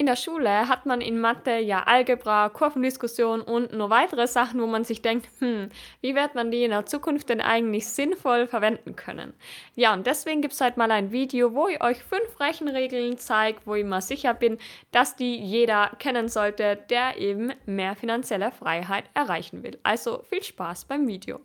In der Schule hat man in Mathe ja Algebra, Kurvendiskussion und nur weitere Sachen, wo man sich denkt, hm, wie wird man die in der Zukunft denn eigentlich sinnvoll verwenden können? Ja, und deswegen gibt es heute mal ein Video, wo ich euch fünf Rechenregeln zeige, wo ich mal sicher bin, dass die jeder kennen sollte, der eben mehr finanzielle Freiheit erreichen will. Also viel Spaß beim Video.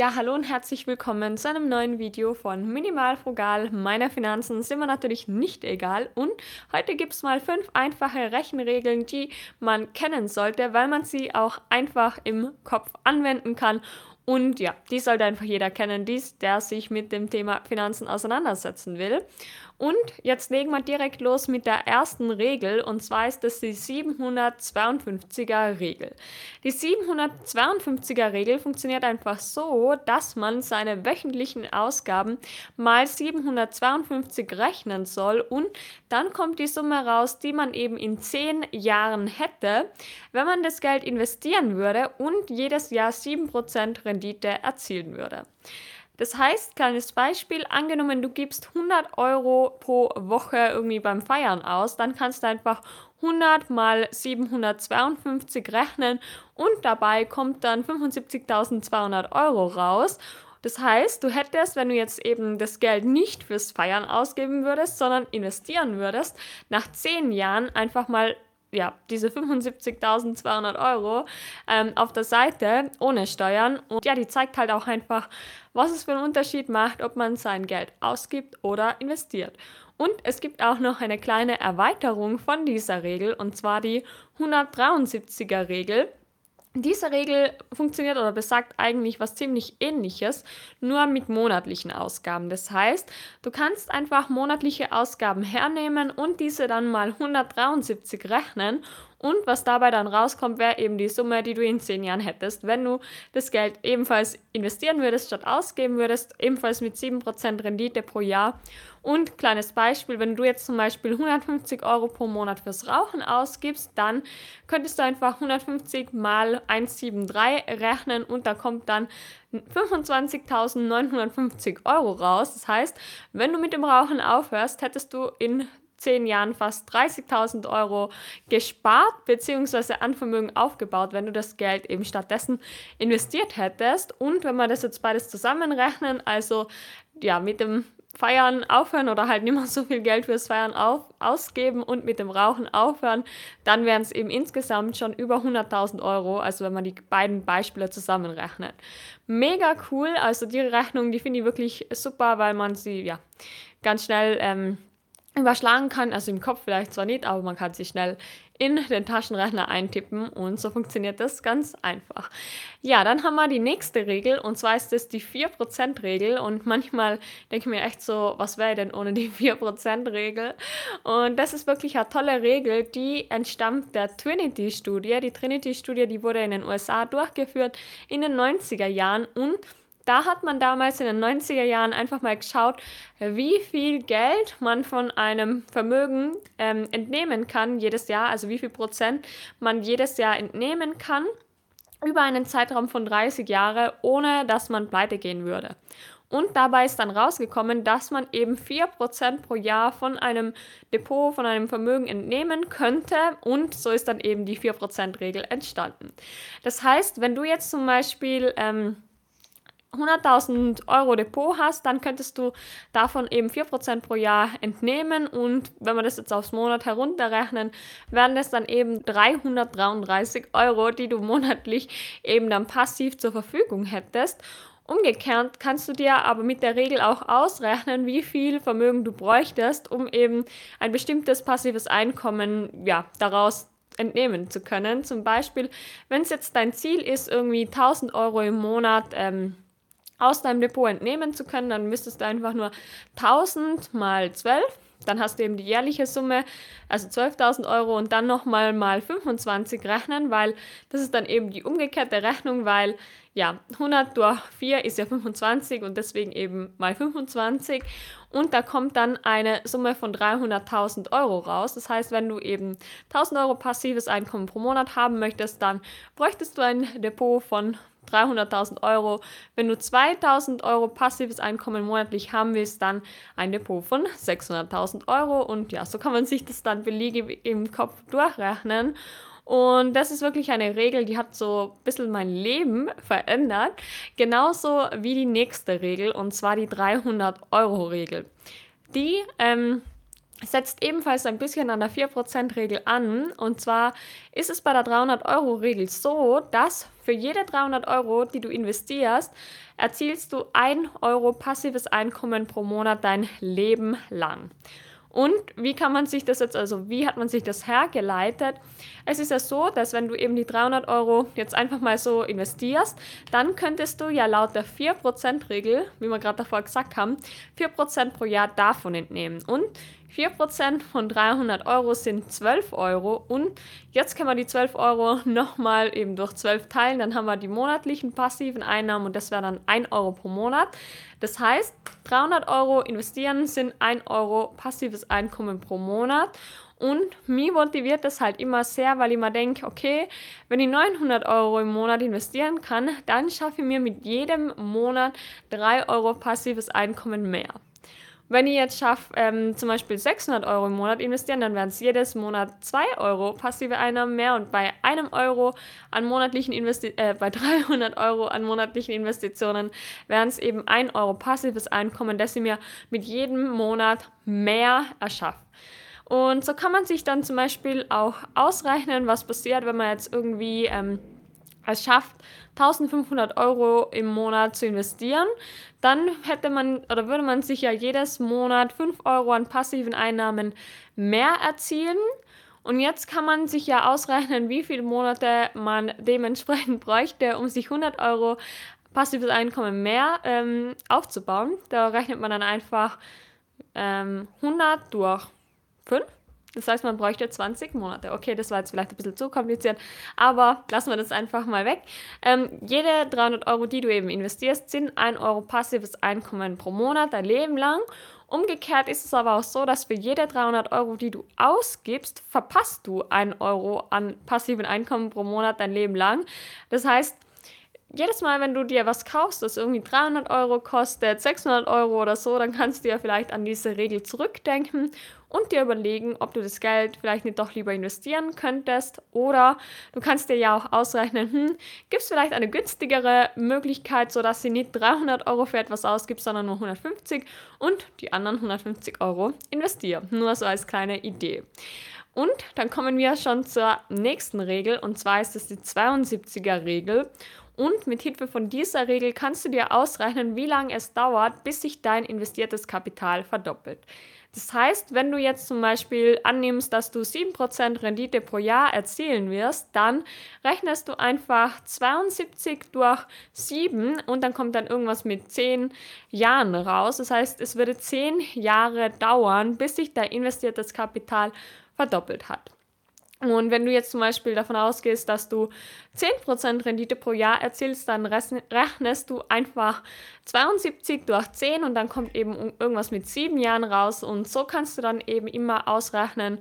Ja, hallo und herzlich willkommen zu einem neuen Video von Minimal Frugal. Meiner Finanzen sind mir natürlich nicht egal und heute gibt es mal fünf einfache Rechenregeln, die man kennen sollte, weil man sie auch einfach im Kopf anwenden kann und ja, die sollte einfach jeder kennen, dies, der sich mit dem Thema Finanzen auseinandersetzen will. Und jetzt legen wir direkt los mit der ersten Regel und zwar ist das die 752er Regel. Die 752er Regel funktioniert einfach so, dass man seine wöchentlichen Ausgaben mal 752 rechnen soll und dann kommt die Summe raus, die man eben in 10 Jahren hätte, wenn man das Geld investieren würde und jedes Jahr 7% Rendite erzielen würde. Das heißt, kleines Beispiel, angenommen, du gibst 100 Euro pro Woche irgendwie beim Feiern aus, dann kannst du einfach 100 mal 752 rechnen und dabei kommt dann 75.200 Euro raus. Das heißt, du hättest, wenn du jetzt eben das Geld nicht fürs Feiern ausgeben würdest, sondern investieren würdest, nach 10 Jahren einfach mal ja, diese 75.200 Euro ähm, auf der Seite ohne Steuern. Und ja, die zeigt halt auch einfach, was es für einen Unterschied macht, ob man sein Geld ausgibt oder investiert. Und es gibt auch noch eine kleine Erweiterung von dieser Regel, und zwar die 173er Regel. Diese Regel funktioniert oder besagt eigentlich was ziemlich ähnliches, nur mit monatlichen Ausgaben. Das heißt, du kannst einfach monatliche Ausgaben hernehmen und diese dann mal 173 rechnen und was dabei dann rauskommt, wäre eben die Summe, die du in 10 Jahren hättest, wenn du das Geld ebenfalls investieren würdest, statt ausgeben würdest, ebenfalls mit 7% Rendite pro Jahr. Und kleines Beispiel, wenn du jetzt zum Beispiel 150 Euro pro Monat fürs Rauchen ausgibst, dann könntest du einfach 150 mal 173 rechnen und da kommt dann 25.950 Euro raus. Das heißt, wenn du mit dem Rauchen aufhörst, hättest du in zehn Jahren fast 30.000 Euro gespart bzw. an Vermögen aufgebaut, wenn du das Geld eben stattdessen investiert hättest. Und wenn wir das jetzt beides zusammenrechnen, also ja, mit dem Feiern aufhören oder halt nicht mehr so viel Geld fürs Feiern auf, ausgeben und mit dem Rauchen aufhören, dann wären es eben insgesamt schon über 100.000 Euro, also wenn man die beiden Beispiele zusammenrechnet. Mega cool, also die Rechnung, die finde ich wirklich super, weil man sie ja ganz schnell ähm, überschlagen kann, also im Kopf vielleicht zwar nicht, aber man kann sie schnell in den Taschenrechner eintippen und so funktioniert das ganz einfach. Ja, dann haben wir die nächste Regel und zwar ist das die 4%-Regel und manchmal denke ich mir echt so, was wäre denn ohne die 4%-Regel? Und das ist wirklich eine tolle Regel, die entstammt der Trinity-Studie. Die Trinity-Studie, die wurde in den USA durchgeführt in den 90er Jahren und da hat man damals in den 90er Jahren einfach mal geschaut, wie viel Geld man von einem Vermögen ähm, entnehmen kann jedes Jahr, also wie viel Prozent man jedes Jahr entnehmen kann über einen Zeitraum von 30 Jahren, ohne dass man pleite gehen würde. Und dabei ist dann rausgekommen, dass man eben 4% pro Jahr von einem Depot, von einem Vermögen entnehmen könnte. Und so ist dann eben die 4%-Regel entstanden. Das heißt, wenn du jetzt zum Beispiel ähm, 100.000 Euro Depot hast, dann könntest du davon eben 4% pro Jahr entnehmen und wenn wir das jetzt aufs Monat herunterrechnen, wären das dann eben 333 Euro, die du monatlich eben dann passiv zur Verfügung hättest. Umgekehrt kannst du dir aber mit der Regel auch ausrechnen, wie viel Vermögen du bräuchtest, um eben ein bestimmtes passives Einkommen ja, daraus entnehmen zu können. Zum Beispiel, wenn es jetzt dein Ziel ist, irgendwie 1000 Euro im Monat ähm, aus deinem Depot entnehmen zu können, dann müsstest du einfach nur 1000 mal 12, dann hast du eben die jährliche Summe, also 12.000 Euro und dann nochmal mal 25 rechnen, weil das ist dann eben die umgekehrte Rechnung, weil ja, 100 durch 4 ist ja 25 und deswegen eben mal 25 und da kommt dann eine Summe von 300.000 Euro raus. Das heißt, wenn du eben 1000 Euro passives Einkommen pro Monat haben möchtest, dann bräuchtest du ein Depot von 300.000 Euro. Wenn du 2.000 Euro passives Einkommen monatlich haben willst, dann ein Depot von 600.000 Euro. Und ja, so kann man sich das dann beliebig im Kopf durchrechnen. Und das ist wirklich eine Regel, die hat so ein bisschen mein Leben verändert. Genauso wie die nächste Regel, und zwar die 300-Euro-Regel. Die ähm, setzt ebenfalls ein bisschen an der 4%-Regel an. Und zwar ist es bei der 300-Euro-Regel so, dass für jede 300 Euro, die du investierst, erzielst du 1 Euro passives Einkommen pro Monat dein Leben lang. Und wie kann man sich das jetzt, also wie hat man sich das hergeleitet? Es ist ja so, dass wenn du eben die 300 Euro jetzt einfach mal so investierst, dann könntest du ja laut der 4%-Regel, wie wir gerade davor gesagt haben, 4% pro Jahr davon entnehmen. Und 4% von 300 Euro sind 12 Euro und jetzt können wir die 12 Euro nochmal eben durch 12 teilen, dann haben wir die monatlichen passiven Einnahmen und das wäre dann 1 Euro pro Monat. Das heißt, 300 Euro investieren sind 1 Euro passives Einkommen pro Monat und mich motiviert das halt immer sehr, weil ich mir denke, okay, wenn ich 900 Euro im Monat investieren kann, dann schaffe ich mir mit jedem Monat 3 Euro passives Einkommen mehr. Wenn ich jetzt schaffe, ähm, zum Beispiel 600 Euro im Monat investieren, dann wären es jedes Monat 2 Euro passive Einnahmen mehr und bei einem Euro an monatlichen Investi äh, bei 300 Euro an monatlichen Investitionen wären es eben 1 Euro passives Einkommen, das ich mir mit jedem Monat mehr erschaffe. Und so kann man sich dann zum Beispiel auch ausrechnen, was passiert, wenn man jetzt irgendwie ähm, es schafft, 1500 Euro im Monat zu investieren, dann hätte man oder würde man sich ja jedes Monat 5 Euro an passiven Einnahmen mehr erzielen. Und jetzt kann man sich ja ausrechnen, wie viele Monate man dementsprechend bräuchte, um sich 100 Euro passives Einkommen mehr ähm, aufzubauen. Da rechnet man dann einfach ähm, 100 durch 5 das heißt, man bräuchte 20 Monate. Okay, das war jetzt vielleicht ein bisschen zu kompliziert, aber lassen wir das einfach mal weg. Ähm, jede 300 Euro, die du eben investierst, sind 1 Euro passives Einkommen pro Monat, dein Leben lang. Umgekehrt ist es aber auch so, dass für jede 300 Euro, die du ausgibst, verpasst du 1 Euro an passiven Einkommen pro Monat dein Leben lang. Das heißt, jedes Mal, wenn du dir was kaufst, das irgendwie 300 Euro kostet, 600 Euro oder so, dann kannst du ja vielleicht an diese Regel zurückdenken und dir überlegen, ob du das Geld vielleicht nicht doch lieber investieren könntest. Oder du kannst dir ja auch ausrechnen, hm, gibt es vielleicht eine günstigere Möglichkeit, sodass sie nicht 300 Euro für etwas ausgibt, sondern nur 150 und die anderen 150 Euro investieren. Nur so als kleine Idee. Und dann kommen wir schon zur nächsten Regel und zwar ist es die 72er Regel. Und mit Hilfe von dieser Regel kannst du dir ausrechnen, wie lange es dauert, bis sich dein investiertes Kapital verdoppelt. Das heißt, wenn du jetzt zum Beispiel annimmst, dass du 7% Rendite pro Jahr erzielen wirst, dann rechnest du einfach 72 durch 7 und dann kommt dann irgendwas mit 10 Jahren raus. Das heißt, es würde 10 Jahre dauern, bis sich dein investiertes Kapital verdoppelt hat. Und wenn du jetzt zum Beispiel davon ausgehst, dass du 10% Rendite pro Jahr erzielst, dann rechnest du einfach 72 durch 10 und dann kommt eben irgendwas mit 7 Jahren raus. Und so kannst du dann eben immer ausrechnen,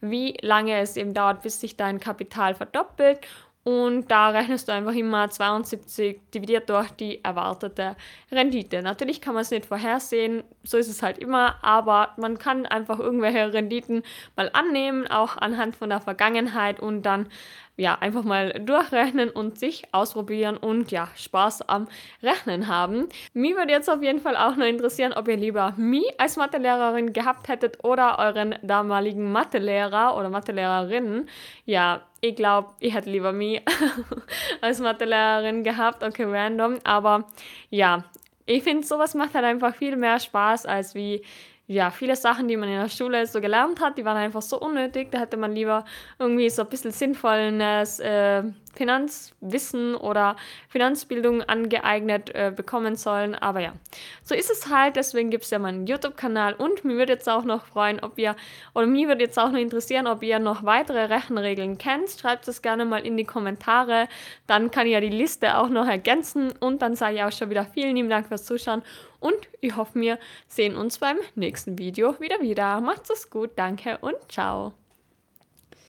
wie lange es eben dauert, bis sich dein Kapital verdoppelt. Und da rechnest du einfach immer 72 dividiert durch die erwartete Rendite. Natürlich kann man es nicht vorhersehen, so ist es halt immer, aber man kann einfach irgendwelche Renditen mal annehmen, auch anhand von der Vergangenheit und dann ja, einfach mal durchrechnen und sich ausprobieren und ja, Spaß am Rechnen haben. Mir würde jetzt auf jeden Fall auch noch interessieren, ob ihr lieber mich als Mathelehrerin gehabt hättet oder euren damaligen Mathelehrer oder Mathelehrerin. Ja, ich glaube, ich hätte lieber mich als Mathelehrerin gehabt. Okay, random. Aber ja, ich finde, sowas macht halt einfach viel mehr Spaß als wie ja, viele Sachen, die man in der Schule so gelernt hat, die waren einfach so unnötig. Da hätte man lieber irgendwie so ein bisschen sinnvolles äh, Finanzwissen oder Finanzbildung angeeignet äh, bekommen sollen. Aber ja, so ist es halt. Deswegen gibt es ja meinen YouTube-Kanal und mir würde jetzt auch noch freuen, ob ihr, oder mir würde jetzt auch noch interessieren, ob ihr noch weitere Rechenregeln kennt. Schreibt es gerne mal in die Kommentare. Dann kann ich ja die Liste auch noch ergänzen und dann sage ich auch schon wieder vielen lieben Dank fürs Zuschauen und ich hoffe, wir sehen uns beim nächsten Video wieder wieder. Macht's es gut, danke und ciao.